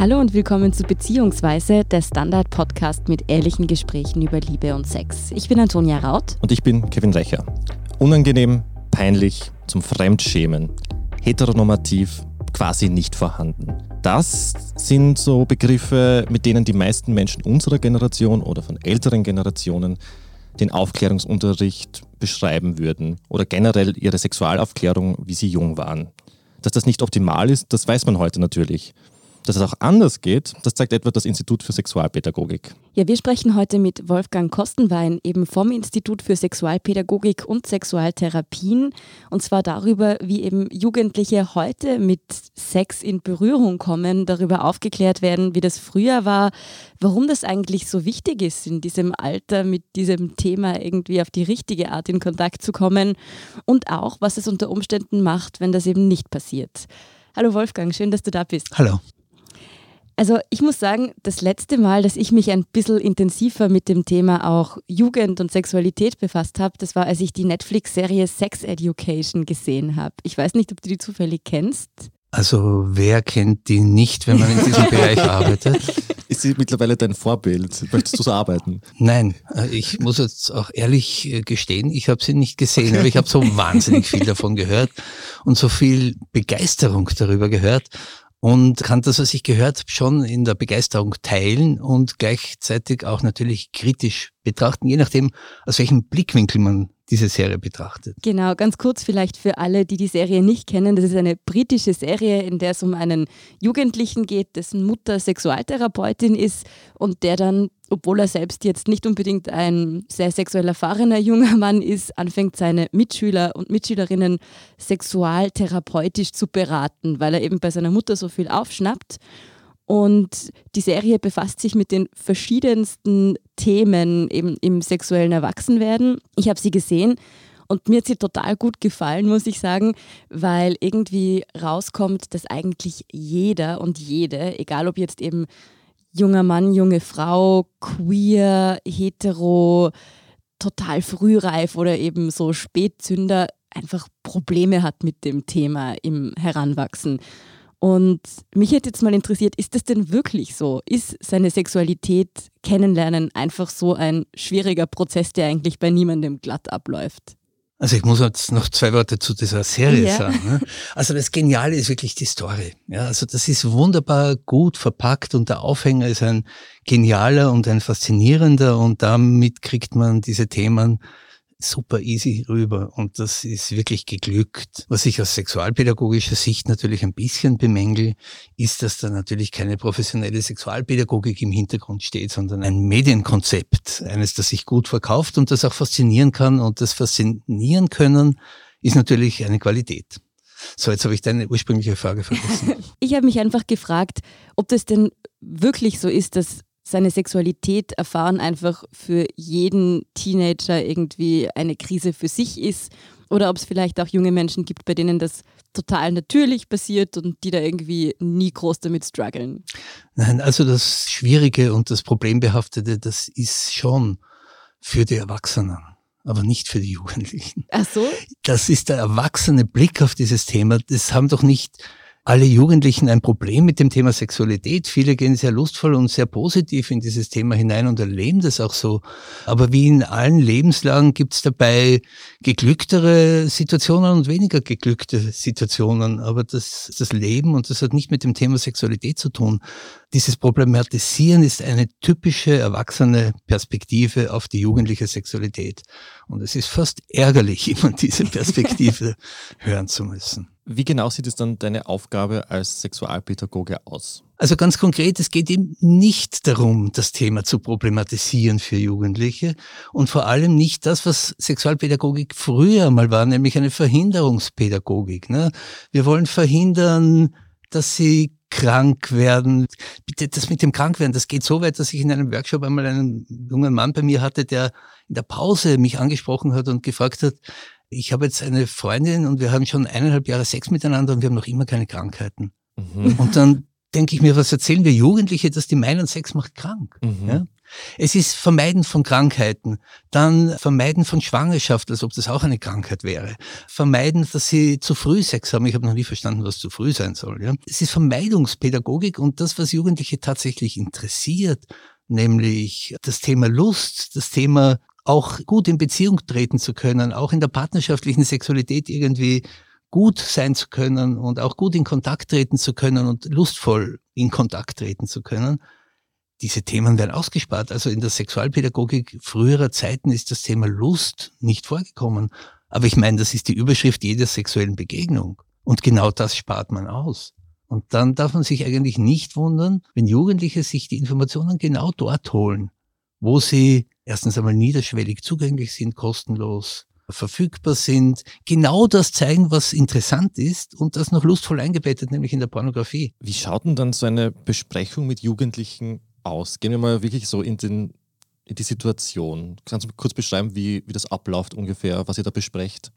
Hallo und willkommen zu Beziehungsweise, der Standard-Podcast mit ehrlichen Gesprächen über Liebe und Sex. Ich bin Antonia Raut. Und ich bin Kevin Recher. Unangenehm, peinlich, zum Fremdschämen, heteronormativ, quasi nicht vorhanden. Das sind so Begriffe, mit denen die meisten Menschen unserer Generation oder von älteren Generationen den Aufklärungsunterricht beschreiben würden oder generell ihre Sexualaufklärung, wie sie jung waren. Dass das nicht optimal ist, das weiß man heute natürlich. Dass es auch anders geht, das zeigt etwa das Institut für Sexualpädagogik. Ja, wir sprechen heute mit Wolfgang Kostenwein, eben vom Institut für Sexualpädagogik und Sexualtherapien. Und zwar darüber, wie eben Jugendliche heute mit Sex in Berührung kommen, darüber aufgeklärt werden, wie das früher war, warum das eigentlich so wichtig ist, in diesem Alter mit diesem Thema irgendwie auf die richtige Art in Kontakt zu kommen und auch, was es unter Umständen macht, wenn das eben nicht passiert. Hallo Wolfgang, schön, dass du da bist. Hallo. Also ich muss sagen, das letzte Mal, dass ich mich ein bisschen intensiver mit dem Thema auch Jugend und Sexualität befasst habe, das war, als ich die Netflix-Serie Sex Education gesehen habe. Ich weiß nicht, ob du die zufällig kennst. Also wer kennt die nicht, wenn man in diesem Bereich arbeitet? Ist sie mittlerweile dein Vorbild? Möchtest du so arbeiten? Nein, äh, ich muss jetzt auch ehrlich äh, gestehen, ich habe sie nicht gesehen, aber ich habe so wahnsinnig viel davon gehört und so viel Begeisterung darüber gehört und kann das, was ich gehört habe, schon in der Begeisterung teilen und gleichzeitig auch natürlich kritisch betrachten, je nachdem, aus welchem Blickwinkel man diese Serie betrachtet. Genau, ganz kurz vielleicht für alle, die die Serie nicht kennen. Das ist eine britische Serie, in der es um einen Jugendlichen geht, dessen Mutter Sexualtherapeutin ist und der dann, obwohl er selbst jetzt nicht unbedingt ein sehr sexuell erfahrener junger Mann ist, anfängt seine Mitschüler und Mitschülerinnen sexualtherapeutisch zu beraten, weil er eben bei seiner Mutter so viel aufschnappt. Und die Serie befasst sich mit den verschiedensten Themen eben im sexuellen Erwachsenwerden. Ich habe sie gesehen und mir hat sie total gut gefallen, muss ich sagen, weil irgendwie rauskommt, dass eigentlich jeder und jede, egal ob jetzt eben junger Mann, junge Frau, queer, hetero, total frühreif oder eben so Spätzünder, einfach Probleme hat mit dem Thema im Heranwachsen. Und mich hätte jetzt mal interessiert, ist das denn wirklich so? Ist seine Sexualität kennenlernen einfach so ein schwieriger Prozess, der eigentlich bei niemandem glatt abläuft? Also ich muss jetzt noch zwei Worte zu dieser Serie ja. sagen. Ne? Also das Geniale ist wirklich die Story. Ja, also das ist wunderbar gut verpackt und der Aufhänger ist ein genialer und ein faszinierender und damit kriegt man diese Themen super easy rüber und das ist wirklich geglückt. Was ich aus sexualpädagogischer Sicht natürlich ein bisschen bemängel, ist, dass da natürlich keine professionelle Sexualpädagogik im Hintergrund steht, sondern ein Medienkonzept, eines, das sich gut verkauft und das auch faszinieren kann und das faszinieren können ist natürlich eine Qualität. So, jetzt habe ich deine ursprüngliche Frage vergessen. ich habe mich einfach gefragt, ob das denn wirklich so ist, dass seine Sexualität erfahren einfach für jeden Teenager irgendwie eine Krise für sich ist oder ob es vielleicht auch junge Menschen gibt, bei denen das total natürlich passiert und die da irgendwie nie groß damit strugglen. Nein, also das Schwierige und das Problembehaftete, das ist schon für die Erwachsenen aber nicht für die Jugendlichen. Ach so? Das ist der erwachsene Blick auf dieses Thema. Das haben doch nicht alle Jugendlichen ein Problem mit dem Thema Sexualität. Viele gehen sehr lustvoll und sehr positiv in dieses Thema hinein und erleben das auch so. Aber wie in allen Lebenslagen gibt es dabei geglücktere Situationen und weniger geglückte Situationen. Aber das ist das Leben und das hat nicht mit dem Thema Sexualität zu tun. Dieses Problematisieren ist eine typische erwachsene Perspektive auf die jugendliche Sexualität. Und es ist fast ärgerlich, immer diese Perspektive hören zu müssen. Wie genau sieht es dann deine Aufgabe als Sexualpädagoge aus? Also ganz konkret, es geht eben nicht darum, das Thema zu problematisieren für Jugendliche und vor allem nicht das, was Sexualpädagogik früher mal war, nämlich eine Verhinderungspädagogik. Ne? Wir wollen verhindern, dass sie krank werden. Bitte, das mit dem Krankwerden, das geht so weit, dass ich in einem Workshop einmal einen jungen Mann bei mir hatte, der in der Pause mich angesprochen hat und gefragt hat, ich habe jetzt eine Freundin und wir haben schon eineinhalb Jahre Sex miteinander und wir haben noch immer keine Krankheiten. Mhm. Und dann denke ich mir, was erzählen wir Jugendliche, dass die meinen, Sex macht krank? Mhm. Ja? Es ist Vermeiden von Krankheiten, dann Vermeiden von Schwangerschaft, als ob das auch eine Krankheit wäre. Vermeiden, dass sie zu früh Sex haben. Ich habe noch nie verstanden, was zu früh sein soll. Ja? Es ist Vermeidungspädagogik und das, was Jugendliche tatsächlich interessiert, nämlich das Thema Lust, das Thema auch gut in Beziehung treten zu können, auch in der partnerschaftlichen Sexualität irgendwie gut sein zu können und auch gut in Kontakt treten zu können und lustvoll in Kontakt treten zu können. Diese Themen werden ausgespart. Also in der Sexualpädagogik früherer Zeiten ist das Thema Lust nicht vorgekommen. Aber ich meine, das ist die Überschrift jeder sexuellen Begegnung. Und genau das spart man aus. Und dann darf man sich eigentlich nicht wundern, wenn Jugendliche sich die Informationen genau dort holen, wo sie erstens einmal niederschwellig zugänglich sind, kostenlos, verfügbar sind, genau das zeigen, was interessant ist und das noch lustvoll eingebettet, nämlich in der Pornografie. Wie schaut denn dann so eine Besprechung mit Jugendlichen aus? Gehen wir mal wirklich so in, den, in die Situation. Kannst du kurz beschreiben, wie, wie das abläuft ungefähr, was ihr da besprecht?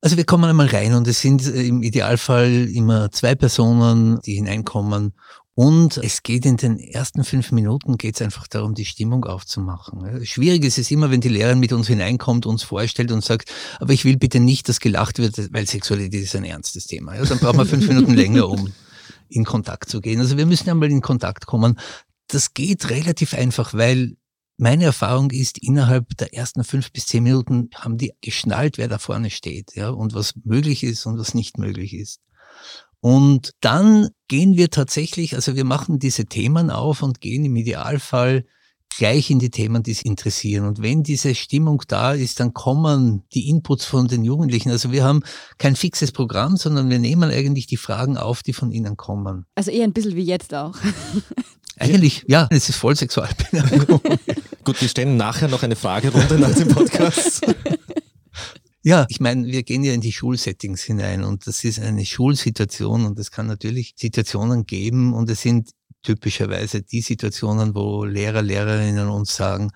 Also wir kommen einmal rein und es sind äh, im Idealfall immer zwei Personen, die hineinkommen und es geht in den ersten fünf Minuten geht es einfach darum, die Stimmung aufzumachen. Schwierig ist es immer, wenn die Lehrerin mit uns hineinkommt, uns vorstellt und sagt, aber ich will bitte nicht, dass gelacht wird, weil Sexualität ist ein ernstes Thema. Ja, dann brauchen wir fünf Minuten länger, um in Kontakt zu gehen. Also wir müssen einmal in Kontakt kommen. Das geht relativ einfach, weil meine Erfahrung ist, innerhalb der ersten fünf bis zehn Minuten haben die geschnallt, wer da vorne steht, ja, und was möglich ist und was nicht möglich ist. Und dann gehen wir tatsächlich, also wir machen diese Themen auf und gehen im Idealfall gleich in die Themen, die sie interessieren. Und wenn diese Stimmung da ist, dann kommen die Inputs von den Jugendlichen. Also wir haben kein fixes Programm, sondern wir nehmen eigentlich die Fragen auf, die von ihnen kommen. Also eher ein bisschen wie jetzt auch. Eigentlich, ja, es ist voll Sexualpädagogik. Gut, wir stellen nachher noch eine Fragerunde nach dem Podcast. Ja, ich meine, wir gehen ja in die Schulsettings hinein und das ist eine Schulsituation und es kann natürlich Situationen geben und es sind typischerweise die Situationen, wo Lehrer, Lehrerinnen uns sagen,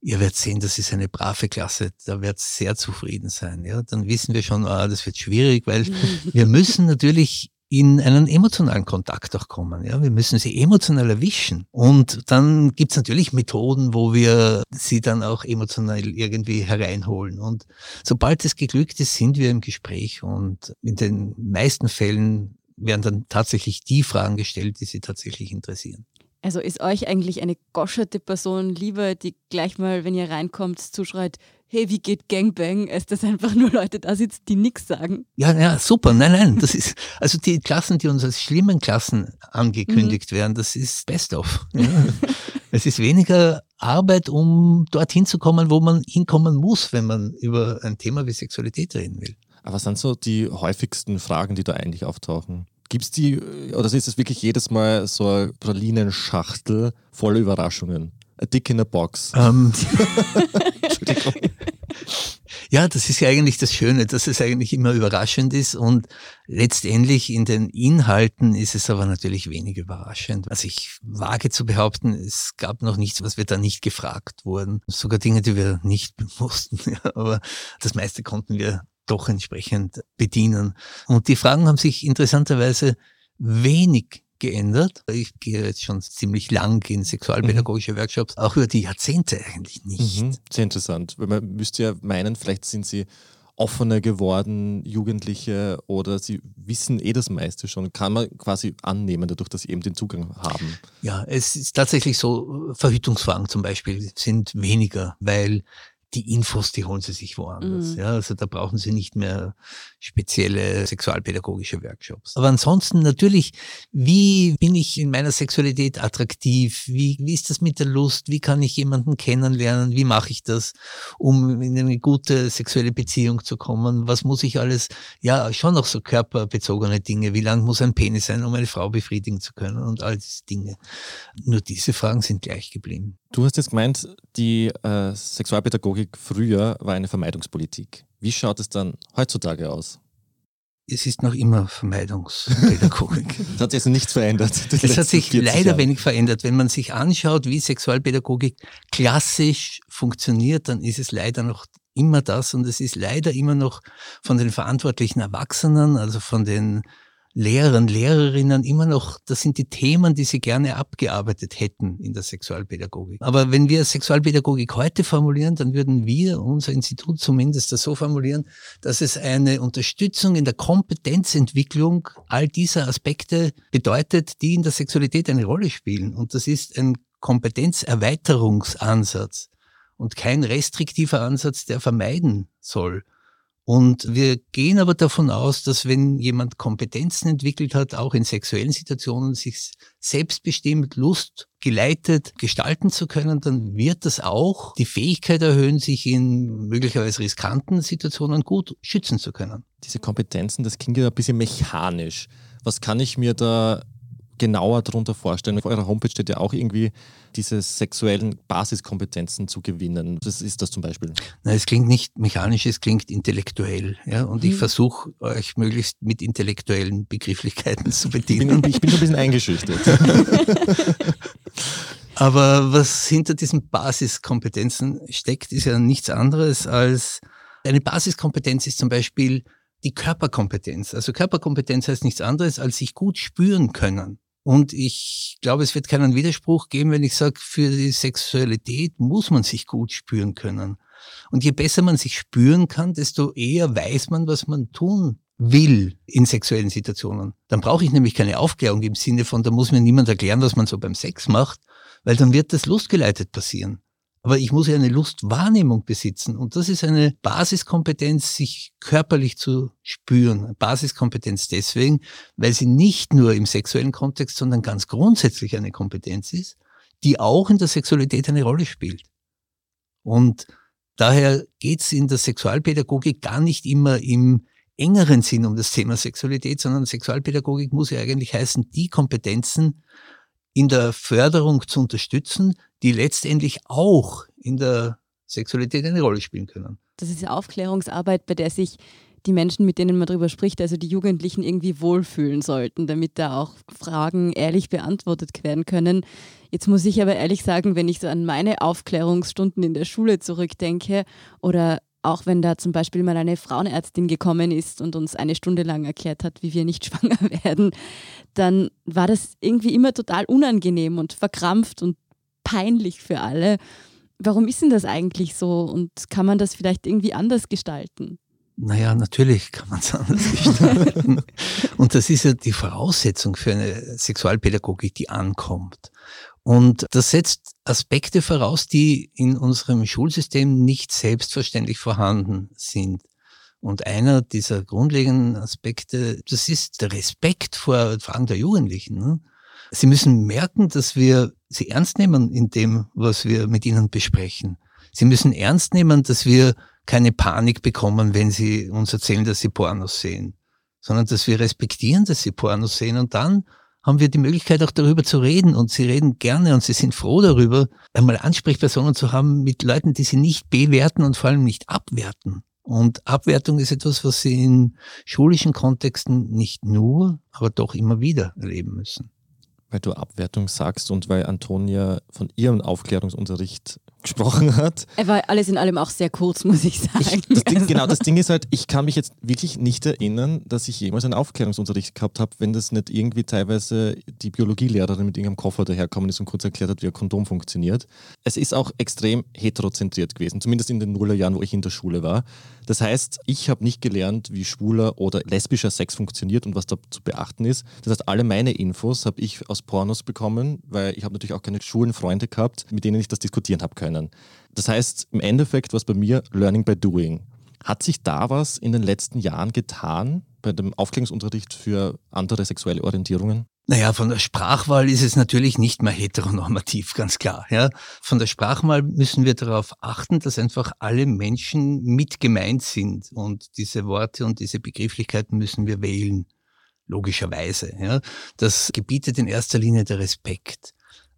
ihr werdet sehen, das ist eine brave Klasse, da werdet sehr zufrieden sein. Ja, dann wissen wir schon, ah, das wird schwierig, weil wir müssen natürlich in einen emotionalen Kontakt auch kommen. Ja, wir müssen sie emotional erwischen. Und dann gibt's natürlich Methoden, wo wir sie dann auch emotional irgendwie hereinholen. Und sobald es geglückt ist, sind wir im Gespräch. Und in den meisten Fällen werden dann tatsächlich die Fragen gestellt, die sie tatsächlich interessieren. Also ist euch eigentlich eine goscherte Person lieber, die gleich mal, wenn ihr reinkommt, zuschreit, hey, wie geht Gangbang, als dass einfach nur Leute da sitzen, die nichts sagen? Ja, ja, super. Nein, nein, das ist, also die Klassen, die uns als schlimmen Klassen angekündigt mhm. werden, das ist best of. Ja. es ist weniger Arbeit, um dorthin zu kommen, wo man hinkommen muss, wenn man über ein Thema wie Sexualität reden will. Aber was sind so die häufigsten Fragen, die da eigentlich auftauchen? Gibt es die, oder ist es wirklich jedes Mal so eine Pralinenschachtel voller Überraschungen? A dick in a box. Um. Entschuldigung. Ja, das ist ja eigentlich das Schöne, dass es eigentlich immer überraschend ist und letztendlich in den Inhalten ist es aber natürlich wenig überraschend. Also ich wage zu behaupten, es gab noch nichts, was wir da nicht gefragt wurden. Sogar Dinge, die wir nicht wussten. Ja, aber das meiste konnten wir doch entsprechend bedienen. Und die Fragen haben sich interessanterweise wenig geändert. Ich gehe jetzt schon ziemlich lang in sexualpädagogische mhm. Workshops, auch über die Jahrzehnte eigentlich nicht. Mhm. Sehr interessant, weil man müsste ja meinen, vielleicht sind sie offener geworden, Jugendliche oder sie wissen eh das meiste schon, kann man quasi annehmen, dadurch, dass sie eben den Zugang haben. Ja, es ist tatsächlich so, Verhütungsfragen zum Beispiel sind weniger, weil die Infos, die holen sie sich woanders. Mhm. Ja, also da brauchen sie nicht mehr spezielle sexualpädagogische Workshops. Aber ansonsten natürlich, wie bin ich in meiner Sexualität attraktiv? Wie, wie ist das mit der Lust? Wie kann ich jemanden kennenlernen? Wie mache ich das, um in eine gute sexuelle Beziehung zu kommen? Was muss ich alles? Ja, schon noch so körperbezogene Dinge. Wie lang muss ein Penis sein, um eine Frau befriedigen zu können? Und all diese Dinge. Nur diese Fragen sind gleich geblieben. Du hast jetzt gemeint, die äh, Sexualpädagogik früher war eine Vermeidungspolitik. Wie schaut es dann heutzutage aus? Es ist noch immer Vermeidungspädagogik. Es hat sich also nichts verändert. Es hat sich leider Jahre. wenig verändert. Wenn man sich anschaut, wie Sexualpädagogik klassisch funktioniert, dann ist es leider noch immer das und es ist leider immer noch von den verantwortlichen Erwachsenen, also von den Lehrern, Lehrerinnen immer noch, das sind die Themen, die sie gerne abgearbeitet hätten in der Sexualpädagogik. Aber wenn wir Sexualpädagogik heute formulieren, dann würden wir, unser Institut zumindest, das so formulieren, dass es eine Unterstützung in der Kompetenzentwicklung all dieser Aspekte bedeutet, die in der Sexualität eine Rolle spielen. Und das ist ein Kompetenzerweiterungsansatz und kein restriktiver Ansatz, der vermeiden soll. Und wir gehen aber davon aus, dass wenn jemand Kompetenzen entwickelt hat, auch in sexuellen Situationen, sich selbstbestimmt, Lust geleitet gestalten zu können, dann wird das auch die Fähigkeit erhöhen, sich in möglicherweise riskanten Situationen gut schützen zu können. Diese Kompetenzen, das klingt ja ein bisschen mechanisch. Was kann ich mir da genauer darunter vorstellen? Auf eurer Homepage steht ja auch irgendwie, diese sexuellen Basiskompetenzen zu gewinnen. Was ist das zum Beispiel? Nein, es klingt nicht mechanisch, es klingt intellektuell. Ja? Und mhm. ich versuche euch möglichst mit intellektuellen Begrifflichkeiten zu bedienen. Ich bin, ich bin schon ein bisschen eingeschüchtert. Aber was hinter diesen Basiskompetenzen steckt, ist ja nichts anderes als eine Basiskompetenz ist zum Beispiel die Körperkompetenz. Also Körperkompetenz heißt nichts anderes, als sich gut spüren können. Und ich glaube, es wird keinen Widerspruch geben, wenn ich sage, für die Sexualität muss man sich gut spüren können. Und je besser man sich spüren kann, desto eher weiß man, was man tun will in sexuellen Situationen. Dann brauche ich nämlich keine Aufklärung im Sinne von, da muss mir niemand erklären, was man so beim Sex macht, weil dann wird das lustgeleitet passieren. Aber ich muss ja eine Lustwahrnehmung besitzen. Und das ist eine Basiskompetenz, sich körperlich zu spüren. Basiskompetenz deswegen, weil sie nicht nur im sexuellen Kontext, sondern ganz grundsätzlich eine Kompetenz ist, die auch in der Sexualität eine Rolle spielt. Und daher geht es in der Sexualpädagogik gar nicht immer im engeren Sinn um das Thema Sexualität, sondern Sexualpädagogik muss ja eigentlich heißen, die Kompetenzen in der Förderung zu unterstützen, die letztendlich auch in der Sexualität eine Rolle spielen können. Das ist Aufklärungsarbeit, bei der sich die Menschen, mit denen man darüber spricht, also die Jugendlichen irgendwie wohlfühlen sollten, damit da auch Fragen ehrlich beantwortet werden können. Jetzt muss ich aber ehrlich sagen, wenn ich so an meine Aufklärungsstunden in der Schule zurückdenke oder auch wenn da zum Beispiel mal eine Frauenärztin gekommen ist und uns eine Stunde lang erklärt hat, wie wir nicht schwanger werden, dann war das irgendwie immer total unangenehm und verkrampft und peinlich für alle. Warum ist denn das eigentlich so und kann man das vielleicht irgendwie anders gestalten? Naja, natürlich kann man es anders gestalten. und das ist ja die Voraussetzung für eine Sexualpädagogik, die ankommt. Und das setzt Aspekte voraus, die in unserem Schulsystem nicht selbstverständlich vorhanden sind. Und einer dieser grundlegenden Aspekte, das ist der Respekt vor Fragen der Jugendlichen. Ne? Sie müssen merken, dass wir sie ernst nehmen in dem, was wir mit ihnen besprechen. Sie müssen ernst nehmen, dass wir keine Panik bekommen, wenn sie uns erzählen, dass sie Pornos sehen, sondern dass wir respektieren, dass sie Pornos sehen und dann haben wir die Möglichkeit auch darüber zu reden und sie reden gerne und sie sind froh darüber, einmal Ansprechpersonen zu haben mit Leuten, die sie nicht bewerten und vor allem nicht abwerten. Und Abwertung ist etwas, was sie in schulischen Kontexten nicht nur, aber doch immer wieder erleben müssen weil du Abwertung sagst und weil Antonia von ihrem Aufklärungsunterricht gesprochen hat. Er war alles in allem auch sehr kurz, muss ich sagen. Ich, das Ding, genau, das Ding ist halt, ich kann mich jetzt wirklich nicht erinnern, dass ich jemals einen Aufklärungsunterricht gehabt habe, wenn das nicht irgendwie teilweise die Biologielehrerin mit irgendeinem Koffer daherkommen ist und kurz erklärt hat, wie ein Kondom funktioniert. Es ist auch extrem heterozentriert gewesen, zumindest in den Nullerjahren, wo ich in der Schule war. Das heißt, ich habe nicht gelernt, wie schwuler oder lesbischer Sex funktioniert und was da zu beachten ist. Das heißt, alle meine Infos habe ich aus Pornos bekommen, weil ich habe natürlich auch keine schwulen Freunde gehabt, mit denen ich das diskutieren habe können. Das heißt, im Endeffekt war es bei mir Learning by Doing. Hat sich da was in den letzten Jahren getan bei dem Aufklärungsunterricht für andere sexuelle Orientierungen? Naja, von der Sprachwahl ist es natürlich nicht mehr heteronormativ, ganz klar. Ja. Von der Sprachwahl müssen wir darauf achten, dass einfach alle Menschen mit gemeint sind und diese Worte und diese Begrifflichkeiten müssen wir wählen, logischerweise. Ja. Das gebietet in erster Linie der Respekt.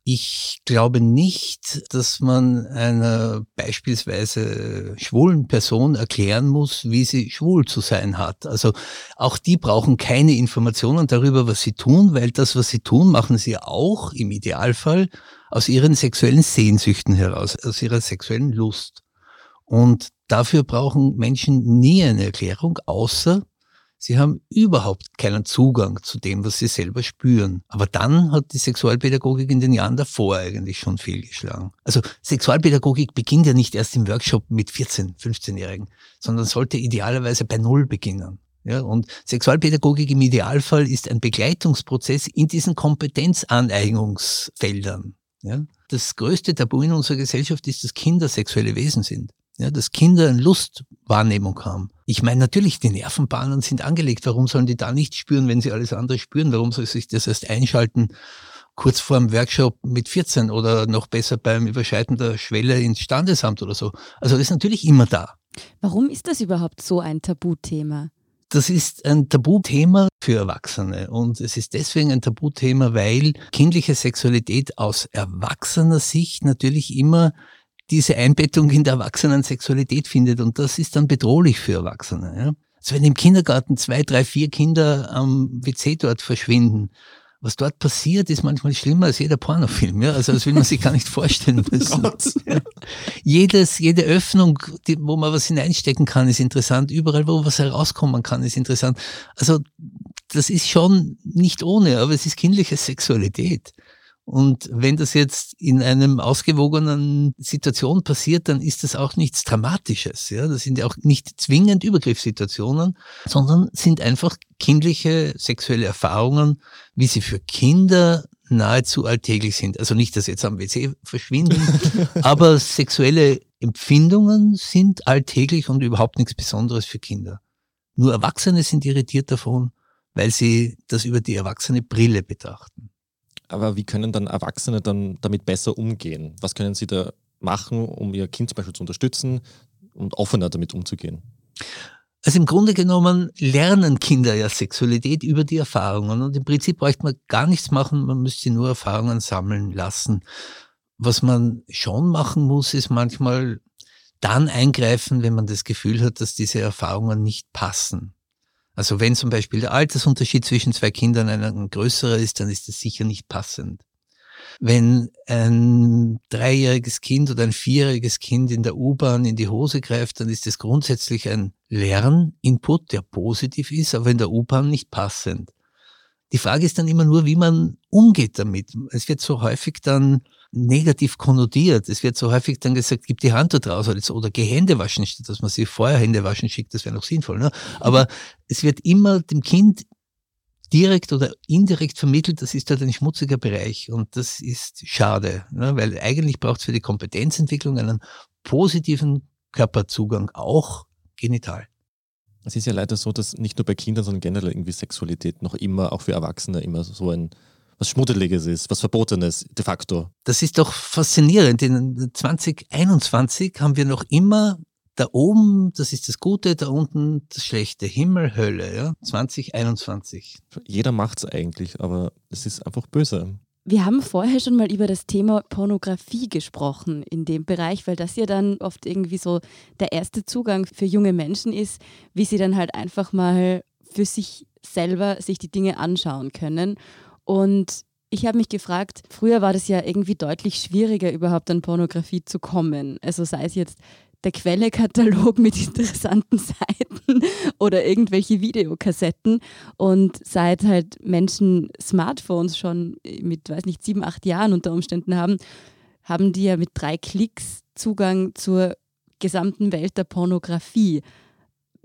Ich glaube nicht, dass man einer beispielsweise schwulen Person erklären muss, wie sie schwul zu sein hat. Also auch die brauchen keine Informationen darüber, was sie tun, weil das, was sie tun, machen sie auch im Idealfall aus ihren sexuellen Sehnsüchten heraus, aus ihrer sexuellen Lust. Und dafür brauchen Menschen nie eine Erklärung, außer Sie haben überhaupt keinen Zugang zu dem, was sie selber spüren. Aber dann hat die Sexualpädagogik in den Jahren davor eigentlich schon fehlgeschlagen. Also Sexualpädagogik beginnt ja nicht erst im Workshop mit 14, 15-Jährigen, sondern sollte idealerweise bei Null beginnen. Ja, und Sexualpädagogik im Idealfall ist ein Begleitungsprozess in diesen Kompetenzaneignungsfeldern. Ja. Das größte Tabu in unserer Gesellschaft ist, dass Kinder sexuelle Wesen sind. Ja, dass Kinder eine Lustwahrnehmung haben. Ich meine, natürlich, die Nervenbahnen sind angelegt. Warum sollen die da nicht spüren, wenn sie alles andere spüren? Warum soll sich das erst einschalten kurz vor dem Workshop mit 14 oder noch besser beim Überschreiten der Schwelle ins Standesamt oder so? Also das ist natürlich immer da. Warum ist das überhaupt so ein Tabuthema? Das ist ein Tabuthema für Erwachsene und es ist deswegen ein Tabuthema, weil kindliche Sexualität aus erwachsener Sicht natürlich immer diese Einbettung in der erwachsenen Sexualität findet und das ist dann bedrohlich für Erwachsene. Ja? Also wenn im Kindergarten zwei, drei, vier Kinder am WC dort verschwinden, was dort passiert, ist manchmal schlimmer als jeder Pornofilm. Ja? Also das will man sich gar nicht vorstellen müssen. ja. Jedes, jede Öffnung, die, wo man was hineinstecken kann, ist interessant. Überall, wo was herauskommen kann, ist interessant. Also das ist schon nicht ohne, aber es ist kindliche Sexualität. Und wenn das jetzt in einem ausgewogenen Situation passiert, dann ist das auch nichts Dramatisches. Ja, das sind ja auch nicht zwingend Übergriffssituationen, sondern sind einfach kindliche sexuelle Erfahrungen, wie sie für Kinder nahezu alltäglich sind. Also nicht, dass jetzt am WC verschwinden, aber sexuelle Empfindungen sind alltäglich und überhaupt nichts Besonderes für Kinder. Nur Erwachsene sind irritiert davon, weil sie das über die erwachsene Brille betrachten. Aber wie können dann Erwachsene dann damit besser umgehen? Was können sie da machen, um ihr Kind zum Beispiel zu unterstützen und offener damit umzugehen? Also im Grunde genommen lernen Kinder ja Sexualität über die Erfahrungen und im Prinzip bräuchte man gar nichts machen, man müsste nur Erfahrungen sammeln lassen. Was man schon machen muss, ist manchmal dann eingreifen, wenn man das Gefühl hat, dass diese Erfahrungen nicht passen. Also wenn zum Beispiel der Altersunterschied zwischen zwei Kindern ein größerer ist, dann ist das sicher nicht passend. Wenn ein dreijähriges Kind oder ein vierjähriges Kind in der U-Bahn in die Hose greift, dann ist das grundsätzlich ein Lerninput, der positiv ist, aber in der U-Bahn nicht passend. Die Frage ist dann immer nur, wie man umgeht damit. Es wird so häufig dann negativ konnotiert. Es wird so häufig dann gesagt, gib die Hand da draus oder, geh Hände waschen, statt dass man sie vorher Hände waschen schickt, das wäre noch sinnvoll. Ne? Aber es wird immer dem Kind direkt oder indirekt vermittelt, das ist dort ein schmutziger Bereich und das ist schade, ne? weil eigentlich braucht es für die Kompetenzentwicklung einen positiven Körperzugang, auch genital. Es ist ja leider so, dass nicht nur bei Kindern, sondern generell irgendwie Sexualität noch immer, auch für Erwachsene, immer so ein was Schmuddeliges ist, was Verbotenes de facto. Das ist doch faszinierend. In 2021 haben wir noch immer da oben, das ist das Gute, da unten das Schlechte. Himmel, Hölle, ja. 2021. Jeder macht es eigentlich, aber es ist einfach böse. Wir haben vorher schon mal über das Thema Pornografie gesprochen in dem Bereich, weil das ja dann oft irgendwie so der erste Zugang für junge Menschen ist, wie sie dann halt einfach mal für sich selber sich die Dinge anschauen können. Und ich habe mich gefragt, früher war das ja irgendwie deutlich schwieriger, überhaupt an Pornografie zu kommen. Also sei es jetzt der Quellekatalog mit interessanten Seiten oder irgendwelche Videokassetten. Und seit halt Menschen Smartphones schon mit, weiß nicht, sieben, acht Jahren unter Umständen haben, haben die ja mit drei Klicks Zugang zur gesamten Welt der Pornografie.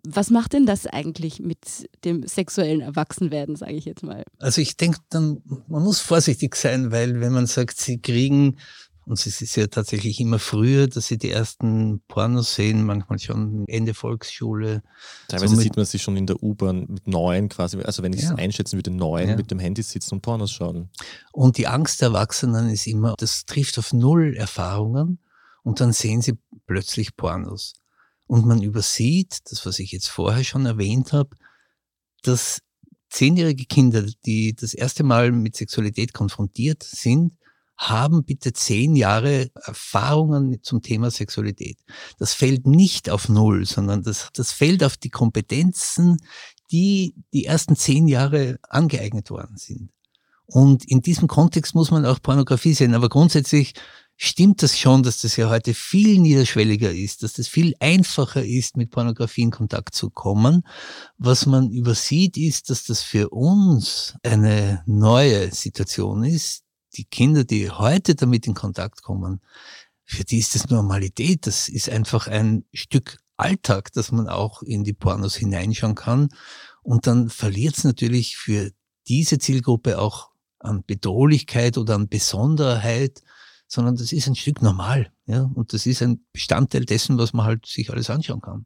Was macht denn das eigentlich mit dem sexuellen Erwachsenwerden, sage ich jetzt mal? Also ich denke, dann man muss vorsichtig sein, weil wenn man sagt, sie kriegen und es ist ja tatsächlich immer früher, dass sie die ersten Pornos sehen, manchmal schon Ende Volksschule. Teilweise so sieht man sie schon in der U-Bahn mit neun quasi, also wenn ich es einschätzen würde, neun ja. mit dem Handy sitzen und Pornos schauen. Und die Angst der Erwachsenen ist immer, das trifft auf null Erfahrungen und dann sehen sie plötzlich Pornos. Und man übersieht, das was ich jetzt vorher schon erwähnt habe, dass zehnjährige Kinder, die das erste Mal mit Sexualität konfrontiert sind, haben bitte zehn Jahre Erfahrungen zum Thema Sexualität. Das fällt nicht auf Null, sondern das, das fällt auf die Kompetenzen, die die ersten zehn Jahre angeeignet worden sind. Und in diesem Kontext muss man auch Pornografie sehen. Aber grundsätzlich stimmt das schon, dass das ja heute viel niederschwelliger ist, dass das viel einfacher ist, mit Pornografie in Kontakt zu kommen. Was man übersieht, ist, dass das für uns eine neue Situation ist. Die Kinder, die heute damit in Kontakt kommen, für die ist das Normalität. Das ist einfach ein Stück Alltag, dass man auch in die Pornos hineinschauen kann. Und dann verliert es natürlich für diese Zielgruppe auch an Bedrohlichkeit oder an Besonderheit, sondern das ist ein Stück normal. Ja? Und das ist ein Bestandteil dessen, was man halt sich alles anschauen kann.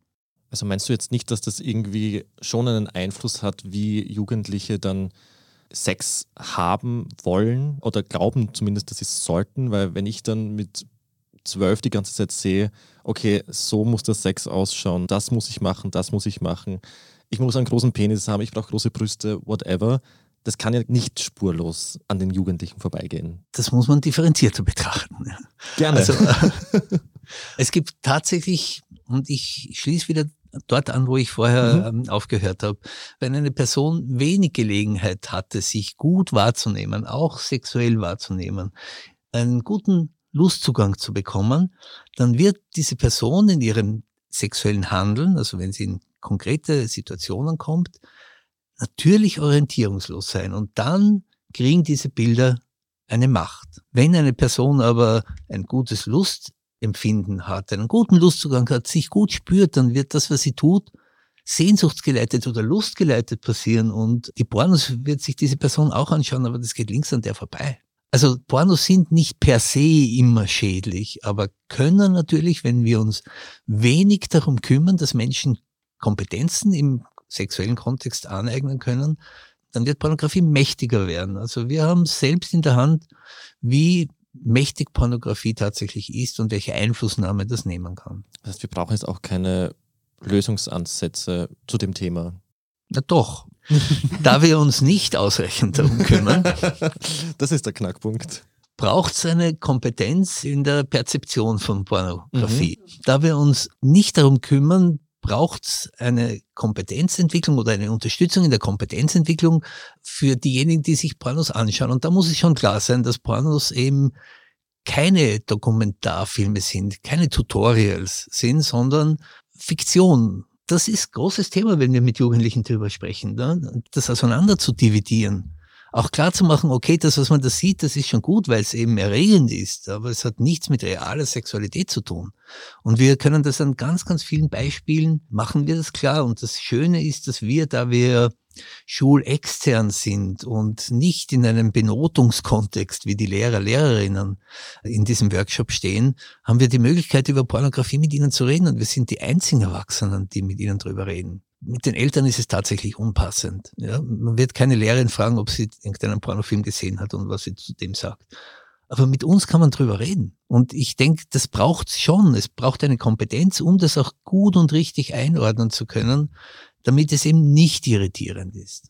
Also meinst du jetzt nicht, dass das irgendwie schon einen Einfluss hat, wie Jugendliche dann Sex haben wollen oder glauben zumindest, dass sie es sollten? Weil wenn ich dann mit zwölf die ganze Zeit sehe, okay, so muss der Sex ausschauen, das muss ich machen, das muss ich machen, ich muss einen großen Penis haben, ich brauche große Brüste, whatever, das kann ja nicht spurlos an den Jugendlichen vorbeigehen. Das muss man differenzierter betrachten. Gerne. Also, es gibt tatsächlich, und ich schließe wieder dort an, wo ich vorher mhm. ähm, aufgehört habe, wenn eine Person wenig Gelegenheit hatte, sich gut wahrzunehmen, auch sexuell wahrzunehmen, einen guten Lustzugang zu bekommen, dann wird diese Person in ihrem sexuellen Handeln, also wenn sie in konkrete Situationen kommt, natürlich orientierungslos sein. Und dann kriegen diese Bilder eine Macht. Wenn eine Person aber ein gutes Lustempfinden hat, einen guten Lustzugang hat, sich gut spürt, dann wird das, was sie tut, sehnsuchtsgeleitet oder lustgeleitet passieren und die Pornos wird sich diese Person auch anschauen, aber das geht links an der vorbei. Also Pornos sind nicht per se immer schädlich, aber können natürlich, wenn wir uns wenig darum kümmern, dass Menschen Kompetenzen im sexuellen Kontext aneignen können, dann wird Pornografie mächtiger werden. Also wir haben selbst in der Hand, wie mächtig Pornografie tatsächlich ist und welche Einflussnahme das nehmen kann. Das heißt, wir brauchen jetzt auch keine Lösungsansätze zu dem Thema. Na doch, da wir uns nicht ausreichend darum kümmern. Das ist der Knackpunkt. Braucht es eine Kompetenz in der Perzeption von Pornografie. Mhm. Da wir uns nicht darum kümmern, braucht es eine Kompetenzentwicklung oder eine Unterstützung in der Kompetenzentwicklung für diejenigen, die sich Pornos anschauen. Und da muss es schon klar sein, dass Pornos eben keine Dokumentarfilme sind, keine Tutorials sind, sondern Fiktion. Das ist großes Thema, wenn wir mit Jugendlichen darüber sprechen, ne? das auseinander zu dividieren auch klar zu machen, okay, das, was man da sieht, das ist schon gut, weil es eben erregend ist, aber es hat nichts mit realer Sexualität zu tun. Und wir können das an ganz, ganz vielen Beispielen machen wir das klar. Und das Schöne ist, dass wir, da wir schulextern sind und nicht in einem Benotungskontext wie die Lehrer, Lehrerinnen in diesem Workshop stehen, haben wir die Möglichkeit, über Pornografie mit ihnen zu reden und wir sind die einzigen Erwachsenen, die mit ihnen drüber reden mit den Eltern ist es tatsächlich unpassend. Ja? Man wird keine Lehrerin fragen, ob sie irgendeinen Pornofilm gesehen hat und was sie zu dem sagt. Aber mit uns kann man drüber reden. Und ich denke, das braucht schon. Es braucht eine Kompetenz, um das auch gut und richtig einordnen zu können, damit es eben nicht irritierend ist.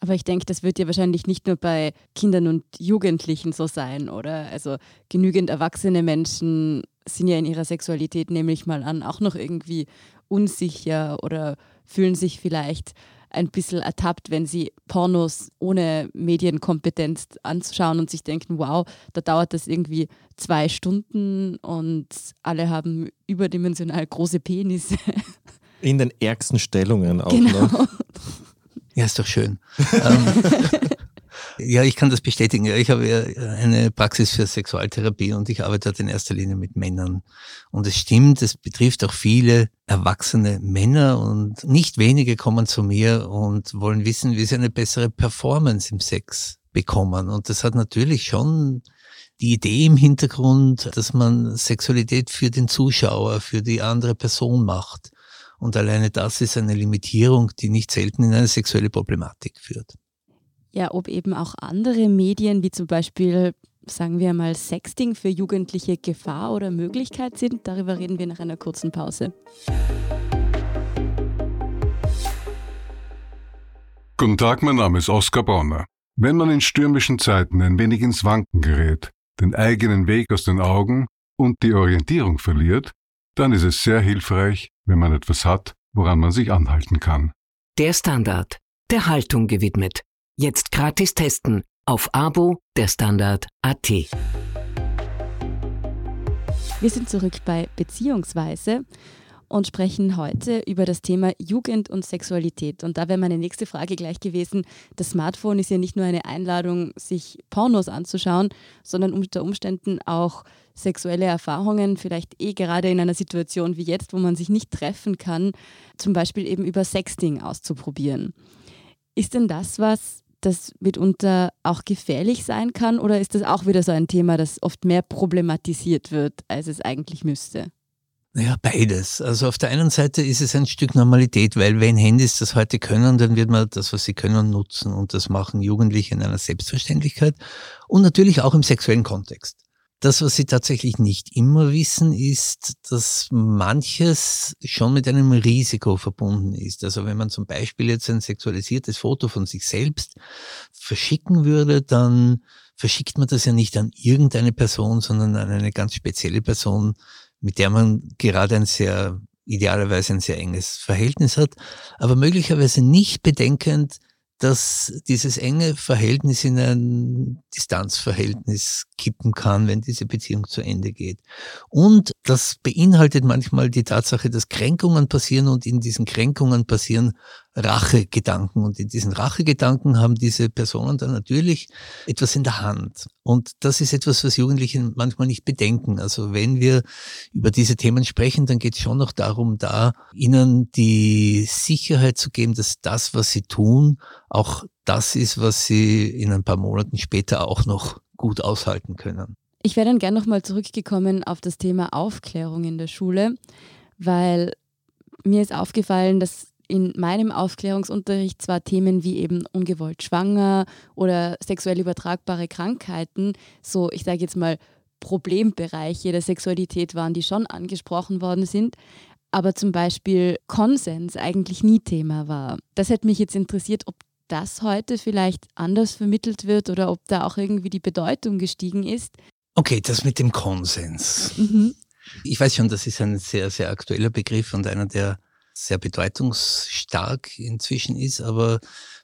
Aber ich denke, das wird ja wahrscheinlich nicht nur bei Kindern und Jugendlichen so sein, oder? Also genügend erwachsene Menschen sind ja in ihrer Sexualität, nämlich mal an, auch noch irgendwie unsicher oder fühlen sich vielleicht ein bisschen ertappt, wenn sie Pornos ohne Medienkompetenz anschauen und sich denken, wow, da dauert das irgendwie zwei Stunden und alle haben überdimensional große Penisse. In den ärgsten Stellungen auch genau. noch. Ja, ist doch schön. Ähm, ja, ich kann das bestätigen. Ich habe ja eine Praxis für Sexualtherapie und ich arbeite dort in erster Linie mit Männern. Und es stimmt, es betrifft auch viele erwachsene Männer und nicht wenige kommen zu mir und wollen wissen, wie sie eine bessere Performance im Sex bekommen. Und das hat natürlich schon die Idee im Hintergrund, dass man Sexualität für den Zuschauer, für die andere Person macht. Und alleine das ist eine Limitierung, die nicht selten in eine sexuelle Problematik führt ja, ob eben auch andere Medien, wie zum Beispiel, sagen wir mal, Sexting für Jugendliche Gefahr oder Möglichkeit sind. Darüber reden wir nach einer kurzen Pause. Guten Tag, mein Name ist Oskar Bonner. Wenn man in stürmischen Zeiten ein wenig ins Wanken gerät, den eigenen Weg aus den Augen und die Orientierung verliert, dann ist es sehr hilfreich, wenn man etwas hat, woran man sich anhalten kann. Der Standard, der Haltung gewidmet. Jetzt gratis testen auf Abo der Standard.at. Wir sind zurück bei Beziehungsweise und sprechen heute über das Thema Jugend und Sexualität. Und da wäre meine nächste Frage gleich gewesen, das Smartphone ist ja nicht nur eine Einladung, sich Pornos anzuschauen, sondern unter Umständen auch sexuelle Erfahrungen, vielleicht eh gerade in einer Situation wie jetzt, wo man sich nicht treffen kann, zum Beispiel eben über Sexting auszuprobieren. Ist denn das was, das mitunter auch gefährlich sein kann oder ist das auch wieder so ein Thema, das oft mehr problematisiert wird, als es eigentlich müsste? Naja, beides. Also auf der einen Seite ist es ein Stück Normalität, weil wenn Handys das heute können, dann wird man das, was sie können, nutzen. Und das machen Jugendliche in einer Selbstverständlichkeit und natürlich auch im sexuellen Kontext. Das, was sie tatsächlich nicht immer wissen, ist, dass manches schon mit einem Risiko verbunden ist. Also wenn man zum Beispiel jetzt ein sexualisiertes Foto von sich selbst verschicken würde, dann verschickt man das ja nicht an irgendeine Person, sondern an eine ganz spezielle Person, mit der man gerade ein sehr, idealerweise ein sehr enges Verhältnis hat, aber möglicherweise nicht bedenkend, dass dieses enge Verhältnis in ein Distanzverhältnis kippen kann, wenn diese Beziehung zu Ende geht. Und das beinhaltet manchmal die Tatsache, dass Kränkungen passieren und in diesen Kränkungen passieren Rachegedanken. Und in diesen Rachegedanken haben diese Personen dann natürlich etwas in der Hand. Und das ist etwas, was Jugendliche manchmal nicht bedenken. Also wenn wir über diese Themen sprechen, dann geht es schon noch darum, da ihnen die Sicherheit zu geben, dass das, was sie tun, auch das ist, was sie in ein paar Monaten später auch noch gut aushalten können. Ich wäre dann gerne nochmal zurückgekommen auf das Thema Aufklärung in der Schule, weil mir ist aufgefallen, dass in meinem Aufklärungsunterricht zwar Themen wie eben ungewollt schwanger oder sexuell übertragbare Krankheiten, so ich sage jetzt mal Problembereiche der Sexualität waren, die schon angesprochen worden sind, aber zum Beispiel Konsens eigentlich nie Thema war. Das hätte mich jetzt interessiert, ob das heute vielleicht anders vermittelt wird oder ob da auch irgendwie die Bedeutung gestiegen ist. Okay, das mit dem Konsens. Mhm. Ich weiß schon, das ist ein sehr, sehr aktueller Begriff und einer, der sehr bedeutungsstark inzwischen ist, aber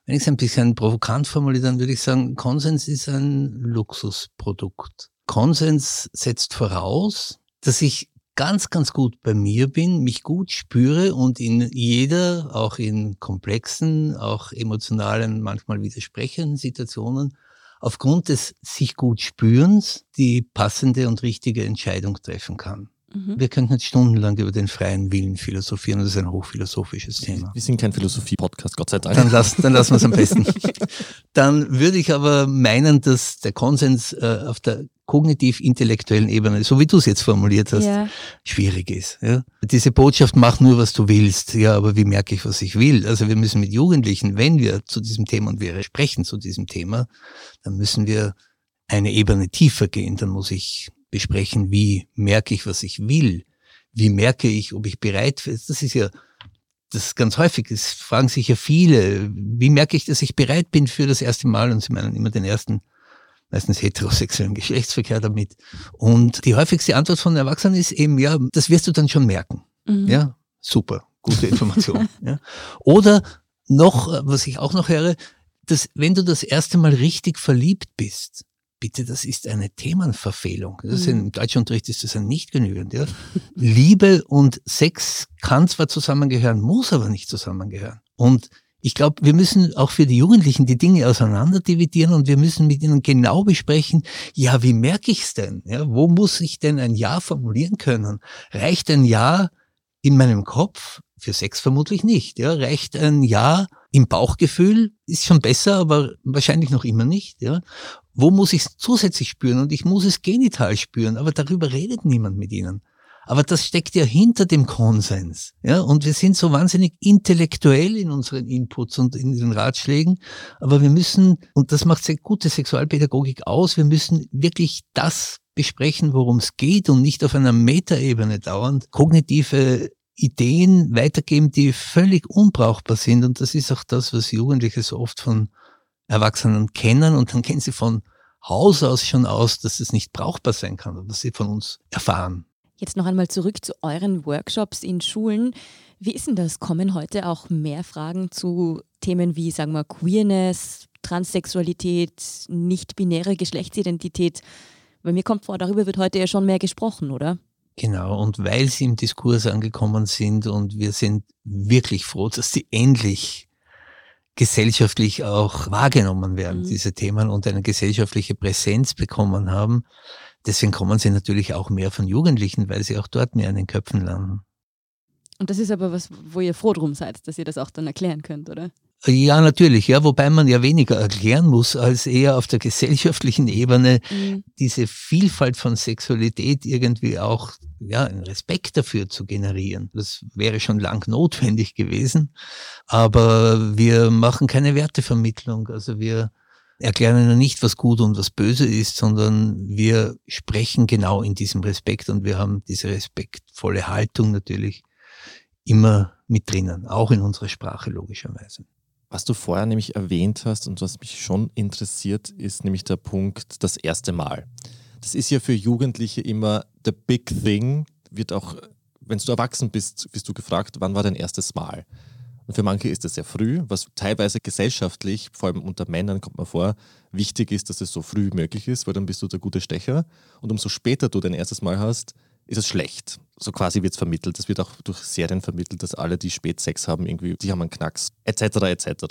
wenn ich es ein bisschen provokant formuliere, dann würde ich sagen, Konsens ist ein Luxusprodukt. Konsens setzt voraus, dass ich ganz, ganz gut bei mir bin, mich gut spüre und in jeder, auch in komplexen, auch emotionalen, manchmal widersprechenden Situationen, aufgrund des sich gut spürens die passende und richtige Entscheidung treffen kann. Mhm. Wir könnten jetzt stundenlang über den freien Willen philosophieren, das ist ein hochphilosophisches Thema. Wir sind kein Philosophie-Podcast, Gott sei Dank. Dann, lass, dann lassen wir es am besten. dann würde ich aber meinen, dass der Konsens äh, auf der kognitiv-intellektuellen Ebene, so wie du es jetzt formuliert hast, ja. schwierig ist. Ja? Diese Botschaft, mach nur, was du willst. Ja, aber wie merke ich, was ich will? Also wir müssen mit Jugendlichen, wenn wir zu diesem Thema und wir sprechen zu diesem Thema, dann müssen wir eine Ebene tiefer gehen. Dann muss ich besprechen, wie merke ich, was ich will? Wie merke ich, ob ich bereit bin? Das ist ja das ist ganz häufig, das fragen sich ja viele, wie merke ich, dass ich bereit bin für das erste Mal? Und sie meinen immer den ersten, meistens heterosexuellen Geschlechtsverkehr damit. Und die häufigste Antwort von Erwachsenen ist eben, ja, das wirst du dann schon merken. Mhm. Ja, super, gute Information. ja. Oder noch, was ich auch noch höre, dass wenn du das erste Mal richtig verliebt bist, bitte, das ist eine Themenverfehlung. Das ist, mhm. Im Deutschunterricht ist das ja nicht genügend. Ja? Liebe und Sex kann zwar zusammengehören, muss aber nicht zusammengehören. Und ich glaube, wir müssen auch für die Jugendlichen die Dinge auseinander dividieren und wir müssen mit ihnen genau besprechen, ja, wie merke ich es denn? Ja, wo muss ich denn ein Ja formulieren können? Reicht ein Ja in meinem Kopf? Für Sex vermutlich nicht. Ja, reicht ein Ja im Bauchgefühl? Ist schon besser, aber wahrscheinlich noch immer nicht. Ja, wo muss ich es zusätzlich spüren? Und ich muss es genital spüren, aber darüber redet niemand mit ihnen. Aber das steckt ja hinter dem Konsens. Ja, und wir sind so wahnsinnig intellektuell in unseren Inputs und in den Ratschlägen. Aber wir müssen, und das macht sehr gute Sexualpädagogik aus, wir müssen wirklich das besprechen, worum es geht und nicht auf einer Metaebene dauernd kognitive Ideen weitergeben, die völlig unbrauchbar sind. Und das ist auch das, was Jugendliche so oft von Erwachsenen kennen und dann kennen sie von Haus aus schon aus, dass es nicht brauchbar sein kann und dass sie von uns erfahren. Jetzt noch einmal zurück zu euren Workshops in Schulen. Wie ist denn das? Kommen heute auch mehr Fragen zu Themen wie, sagen wir, Queerness, Transsexualität, nicht-binäre Geschlechtsidentität? Weil mir kommt vor, darüber wird heute ja schon mehr gesprochen, oder? Genau, und weil sie im Diskurs angekommen sind und wir sind wirklich froh, dass sie endlich gesellschaftlich auch wahrgenommen werden, mhm. diese Themen, und eine gesellschaftliche Präsenz bekommen haben. Deswegen kommen sie natürlich auch mehr von Jugendlichen, weil sie auch dort mehr in den Köpfen landen. Und das ist aber was, wo ihr froh drum seid, dass ihr das auch dann erklären könnt, oder? Ja, natürlich, ja, wobei man ja weniger erklären muss, als eher auf der gesellschaftlichen Ebene mhm. diese Vielfalt von Sexualität irgendwie auch, ja, einen Respekt dafür zu generieren. Das wäre schon lang notwendig gewesen. Aber wir machen keine Wertevermittlung. Also wir erklären ja nicht, was gut und was böse ist, sondern wir sprechen genau in diesem Respekt und wir haben diese respektvolle Haltung natürlich immer mit drinnen, auch in unserer Sprache logischerweise. Was du vorher nämlich erwähnt hast und was mich schon interessiert, ist nämlich der Punkt das erste Mal. Das ist ja für Jugendliche immer the big thing, wird auch, wenn du erwachsen bist, bist du gefragt, wann war dein erstes Mal? Und für manche ist das sehr früh, was teilweise gesellschaftlich, vor allem unter Männern kommt man vor, wichtig ist, dass es so früh möglich ist, weil dann bist du der gute Stecher. Und umso später du dein erstes Mal hast, ist es schlecht. So quasi wird es vermittelt. Das wird auch durch Serien vermittelt, dass alle, die spät Sex haben, irgendwie, die haben einen Knacks, etc. etc.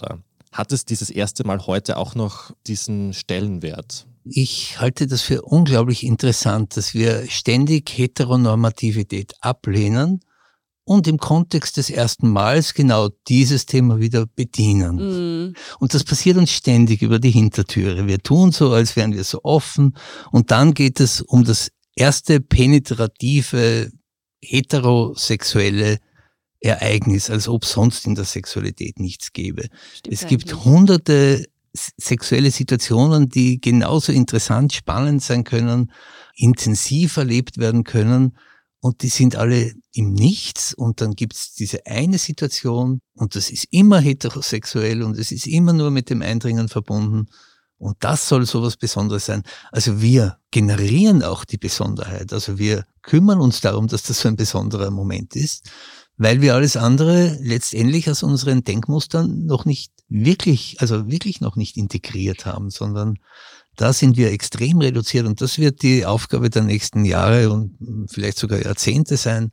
Hat es dieses erste Mal heute auch noch diesen Stellenwert? Ich halte das für unglaublich interessant, dass wir ständig Heteronormativität ablehnen und im Kontext des ersten Mals genau dieses Thema wieder bedienen. Mm. Und das passiert uns ständig über die Hintertüre. Wir tun so, als wären wir so offen und dann geht es um das erste penetrative heterosexuelle Ereignis, als ob sonst in der Sexualität nichts gäbe. Stimmt es gibt eigentlich. hunderte sexuelle Situationen, die genauso interessant, spannend sein können, intensiv erlebt werden können und die sind alle im Nichts und dann gibt's diese eine Situation und das ist immer heterosexuell und es ist immer nur mit dem Eindringen verbunden und das soll sowas Besonderes sein. Also wir generieren auch die Besonderheit. Also wir kümmern uns darum, dass das so ein besonderer Moment ist, weil wir alles andere letztendlich aus unseren Denkmustern noch nicht wirklich, also wirklich noch nicht integriert haben, sondern da sind wir extrem reduziert und das wird die Aufgabe der nächsten Jahre und vielleicht sogar Jahrzehnte sein,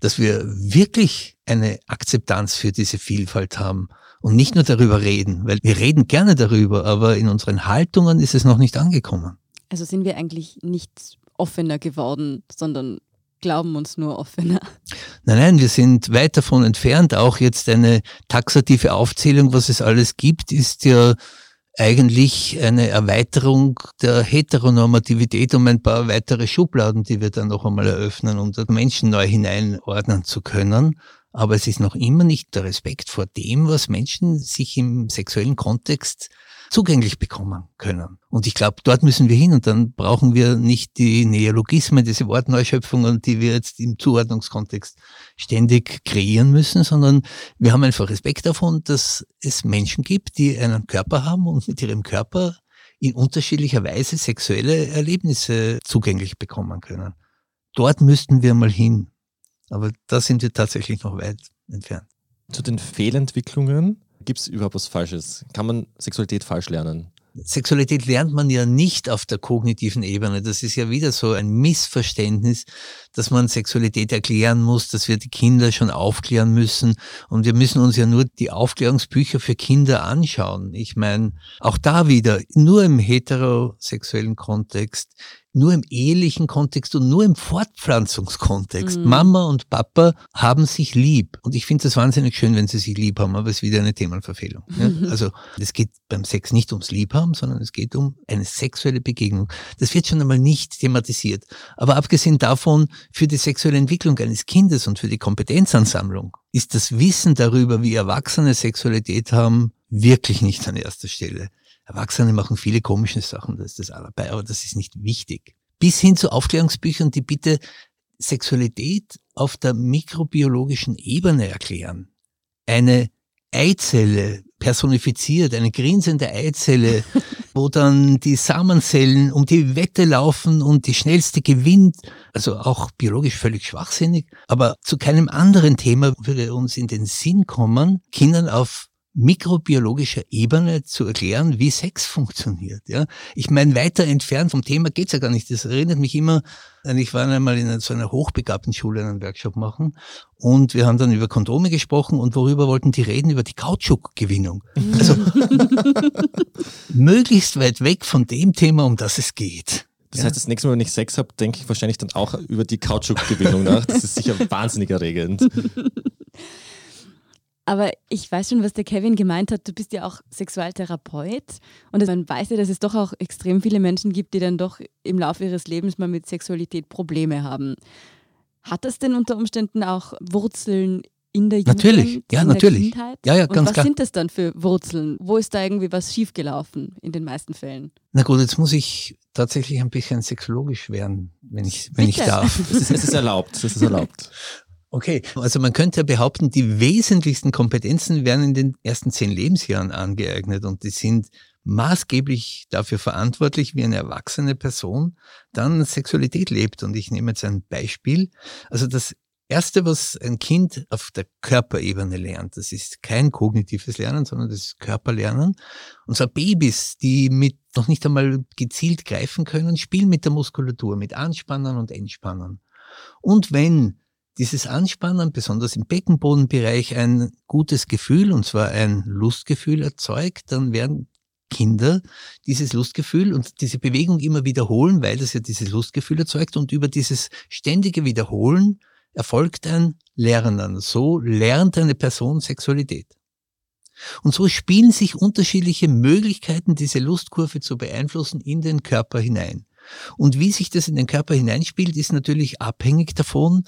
dass wir wirklich eine Akzeptanz für diese Vielfalt haben und nicht nur darüber reden, weil wir reden gerne darüber, aber in unseren Haltungen ist es noch nicht angekommen. Also sind wir eigentlich nicht offener geworden, sondern glauben uns nur offener. Nein, nein, wir sind weit davon entfernt. Auch jetzt eine taxative Aufzählung, was es alles gibt, ist ja eigentlich eine Erweiterung der Heteronormativität um ein paar weitere Schubladen, die wir dann noch einmal eröffnen, um Menschen neu hineinordnen zu können. Aber es ist noch immer nicht der Respekt vor dem, was Menschen sich im sexuellen Kontext zugänglich bekommen können. Und ich glaube, dort müssen wir hin und dann brauchen wir nicht die Neologismen, diese Wortneuschöpfungen, die wir jetzt im Zuordnungskontext ständig kreieren müssen, sondern wir haben einfach Respekt davon, dass es Menschen gibt, die einen Körper haben und mit ihrem Körper in unterschiedlicher Weise sexuelle Erlebnisse zugänglich bekommen können. Dort müssten wir mal hin. Aber da sind wir tatsächlich noch weit entfernt. Zu den Fehlentwicklungen, gibt es überhaupt was Falsches? Kann man Sexualität falsch lernen? Sexualität lernt man ja nicht auf der kognitiven Ebene. Das ist ja wieder so ein Missverständnis, dass man Sexualität erklären muss, dass wir die Kinder schon aufklären müssen. Und wir müssen uns ja nur die Aufklärungsbücher für Kinder anschauen. Ich meine, auch da wieder, nur im heterosexuellen Kontext nur im ehelichen Kontext und nur im Fortpflanzungskontext. Mhm. Mama und Papa haben sich lieb. Und ich finde das wahnsinnig schön, wenn sie sich lieb haben, aber es ist wieder eine Themenverfehlung. Mhm. Also es geht beim Sex nicht ums Liebhaben, sondern es geht um eine sexuelle Begegnung. Das wird schon einmal nicht thematisiert. Aber abgesehen davon, für die sexuelle Entwicklung eines Kindes und für die Kompetenzansammlung ist das Wissen darüber, wie Erwachsene Sexualität haben, wirklich nicht an erster Stelle. Erwachsene machen viele komische Sachen, das ist das dabei, aber das ist nicht wichtig. Bis hin zu Aufklärungsbüchern, die bitte Sexualität auf der mikrobiologischen Ebene erklären. Eine Eizelle personifiziert, eine grinsende Eizelle, wo dann die Samenzellen um die Wette laufen und die schnellste gewinnt. Also auch biologisch völlig schwachsinnig. Aber zu keinem anderen Thema würde uns in den Sinn kommen, Kindern auf mikrobiologischer Ebene zu erklären, wie Sex funktioniert. Ja? Ich meine, weiter entfernt vom Thema geht's ja gar nicht. Das erinnert mich immer, ich war einmal in so einer hochbegabten Schule einen Workshop machen und wir haben dann über Kondome gesprochen und worüber wollten die reden? Über die Kautschukgewinnung. Also möglichst weit weg von dem Thema, um das es geht. Das heißt, das nächste Mal, wenn ich Sex habe, denke ich wahrscheinlich dann auch über die Kautschukgewinnung nach. Das ist sicher wahnsinnig erregend. Aber ich weiß schon, was der Kevin gemeint hat. Du bist ja auch Sexualtherapeut und man weiß ja, dass es doch auch extrem viele Menschen gibt, die dann doch im Laufe ihres Lebens mal mit Sexualität Probleme haben. Hat das denn unter Umständen auch Wurzeln in der Jugend? Natürlich, ja, natürlich. Kindheit? Ja, ja, und ganz was klar. sind das dann für Wurzeln? Wo ist da irgendwie was schiefgelaufen in den meisten Fällen? Na gut, jetzt muss ich tatsächlich ein bisschen sexologisch werden, wenn ich, wenn ich darf. Es ist, es ist erlaubt. Es ist erlaubt. Okay, also man könnte behaupten, die wesentlichsten Kompetenzen werden in den ersten zehn Lebensjahren angeeignet und die sind maßgeblich dafür verantwortlich, wie eine erwachsene Person dann Sexualität lebt. Und ich nehme jetzt ein Beispiel. Also das Erste, was ein Kind auf der Körperebene lernt, das ist kein kognitives Lernen, sondern das ist Körperlernen. Und zwar Babys, die mit noch nicht einmal gezielt greifen können, spielen mit der Muskulatur, mit Anspannen und Entspannen. Und wenn dieses Anspannen, besonders im Beckenbodenbereich, ein gutes Gefühl, und zwar ein Lustgefühl erzeugt, dann werden Kinder dieses Lustgefühl und diese Bewegung immer wiederholen, weil das ja dieses Lustgefühl erzeugt und über dieses ständige Wiederholen erfolgt ein Lernen. So lernt eine Person Sexualität. Und so spielen sich unterschiedliche Möglichkeiten, diese Lustkurve zu beeinflussen, in den Körper hinein. Und wie sich das in den Körper hineinspielt, ist natürlich abhängig davon,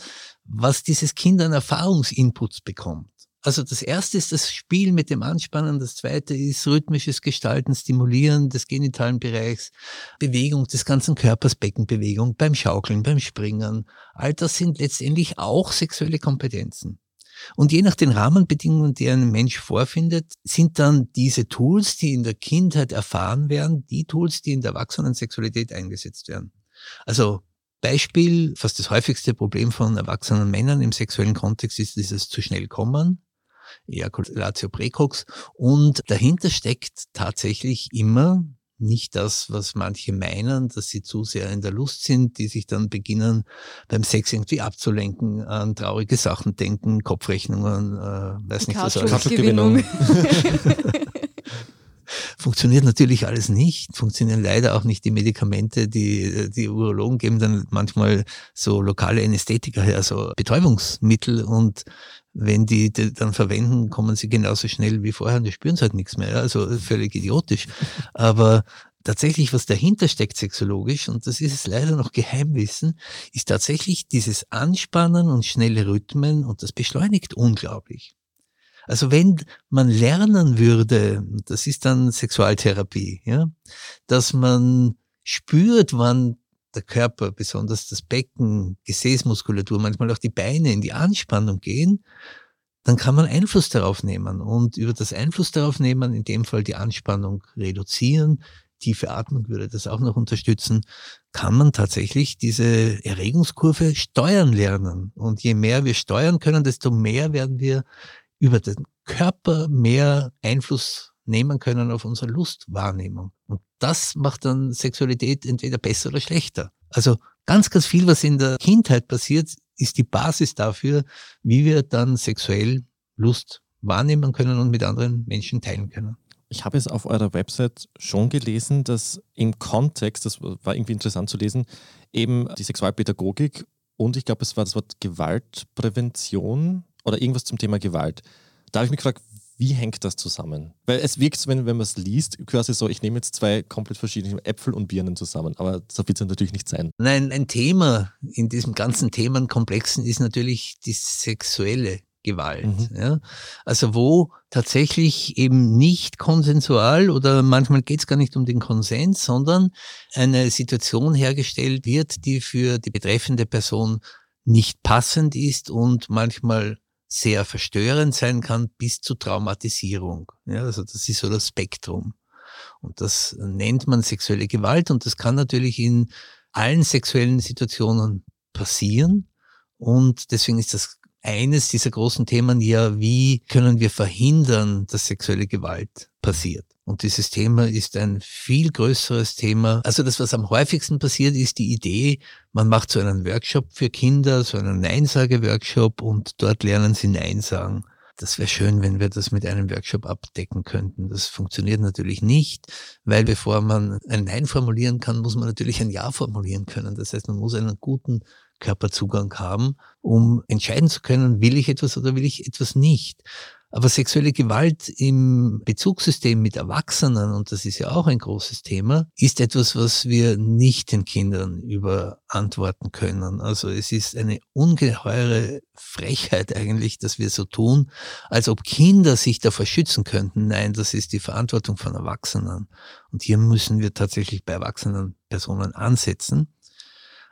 was dieses Kind an Erfahrungsinputs bekommt. Also das erste ist das Spiel mit dem Anspannen, das zweite ist rhythmisches Gestalten, Stimulieren des genitalen Bereichs, Bewegung des ganzen Körpers, Beckenbewegung beim Schaukeln, beim Springen. All das sind letztendlich auch sexuelle Kompetenzen. Und je nach den Rahmenbedingungen, die ein Mensch vorfindet, sind dann diese Tools, die in der Kindheit erfahren werden, die Tools, die in der Erwachsenen-Sexualität eingesetzt werden. Also Beispiel, fast das häufigste Problem von erwachsenen Männern im sexuellen Kontext ist dieses zu schnell kommen, Ejaculatio precox. Und dahinter steckt tatsächlich immer nicht das, was manche meinen, dass sie zu sehr in der Lust sind, die sich dann beginnen, beim Sex irgendwie abzulenken, an traurige Sachen denken, Kopfrechnungen, äh, weiß nicht was alles. Kautschukgewinnung. Funktioniert natürlich alles nicht, funktionieren leider auch nicht die Medikamente, die die Urologen geben dann manchmal so lokale Anästhetika her, so Betäubungsmittel und wenn die, die dann verwenden, kommen sie genauso schnell wie vorher und die spüren halt nichts mehr. Also völlig idiotisch. Aber tatsächlich, was dahinter steckt sexologisch, und das ist es leider noch Geheimwissen, ist tatsächlich dieses Anspannen und schnelle Rhythmen und das beschleunigt unglaublich. Also wenn man lernen würde, das ist dann Sexualtherapie, ja, dass man spürt, wann der Körper, besonders das Becken, Gesäßmuskulatur, manchmal auch die Beine in die Anspannung gehen, dann kann man Einfluss darauf nehmen und über das Einfluss darauf nehmen, in dem Fall die Anspannung reduzieren, tiefe Atmung würde das auch noch unterstützen, kann man tatsächlich diese Erregungskurve steuern lernen. Und je mehr wir steuern können, desto mehr werden wir über den Körper mehr Einfluss nehmen können auf unsere Lustwahrnehmung. Und das macht dann Sexualität entweder besser oder schlechter. Also ganz, ganz viel, was in der Kindheit passiert, ist die Basis dafür, wie wir dann sexuell Lust wahrnehmen können und mit anderen Menschen teilen können. Ich habe es auf eurer Website schon gelesen, dass im Kontext, das war irgendwie interessant zu lesen, eben die Sexualpädagogik und ich glaube, es war das Wort Gewaltprävention oder irgendwas zum Thema Gewalt. Da habe ich mich gefragt, wie hängt das zusammen? Weil es wirkt, so, wenn, wenn man es liest, quasi so, ich nehme jetzt zwei komplett verschiedene Äpfel und Birnen zusammen, aber so wird es natürlich nicht sein. Nein, ein Thema in diesem ganzen Themenkomplexen ist natürlich die sexuelle Gewalt. Mhm. Ja? Also wo tatsächlich eben nicht konsensual oder manchmal geht es gar nicht um den Konsens, sondern eine Situation hergestellt wird, die für die betreffende Person nicht passend ist und manchmal sehr verstörend sein kann bis zu Traumatisierung. Ja, also das ist so das Spektrum. Und das nennt man sexuelle Gewalt und das kann natürlich in allen sexuellen Situationen passieren. Und deswegen ist das eines dieser großen Themen ja, wie können wir verhindern, dass sexuelle Gewalt passiert. Und dieses Thema ist ein viel größeres Thema. Also das, was am häufigsten passiert, ist die Idee, man macht so einen Workshop für Kinder, so einen Neinsage-Workshop und dort lernen sie Nein sagen. Das wäre schön, wenn wir das mit einem Workshop abdecken könnten. Das funktioniert natürlich nicht, weil bevor man ein Nein formulieren kann, muss man natürlich ein Ja formulieren können. Das heißt, man muss einen guten Körperzugang haben, um entscheiden zu können, will ich etwas oder will ich etwas nicht. Aber sexuelle Gewalt im Bezugssystem mit Erwachsenen, und das ist ja auch ein großes Thema, ist etwas, was wir nicht den Kindern überantworten können. Also es ist eine ungeheure Frechheit eigentlich, dass wir so tun, als ob Kinder sich davor schützen könnten. Nein, das ist die Verantwortung von Erwachsenen. Und hier müssen wir tatsächlich bei erwachsenen Personen ansetzen.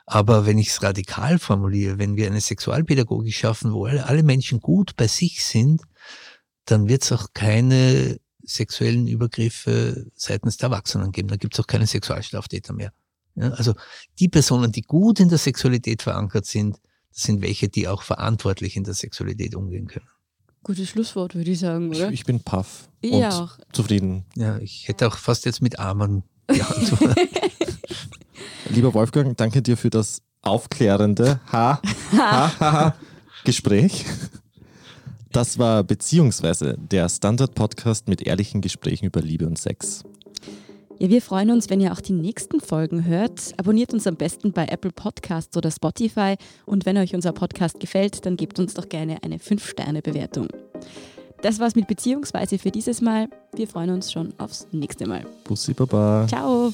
Aber wenn ich es radikal formuliere, wenn wir eine Sexualpädagogik schaffen, wo alle, alle Menschen gut bei sich sind, dann wird es auch keine sexuellen Übergriffe seitens der Erwachsenen geben. Da gibt es auch keine Sexualstraftäter mehr. Ja, also die Personen, die gut in der Sexualität verankert sind, das sind welche, die auch verantwortlich in der Sexualität umgehen können. Gutes Schlusswort, würde ich sagen, oder? Ich, ich bin paff Ich und auch. zufrieden. Ja, ich hätte auch fast jetzt mit Armen geantwortet. Lieber Wolfgang, danke dir für das aufklärende ha, ha, ha, ha, Gespräch. Das war beziehungsweise der Standard-Podcast mit ehrlichen Gesprächen über Liebe und Sex. Ja, wir freuen uns, wenn ihr auch die nächsten Folgen hört. Abonniert uns am besten bei Apple Podcasts oder Spotify. Und wenn euch unser Podcast gefällt, dann gebt uns doch gerne eine 5-Sterne-Bewertung. Das war's mit Beziehungsweise für dieses Mal. Wir freuen uns schon aufs nächste Mal. Bussi Baba. Ciao!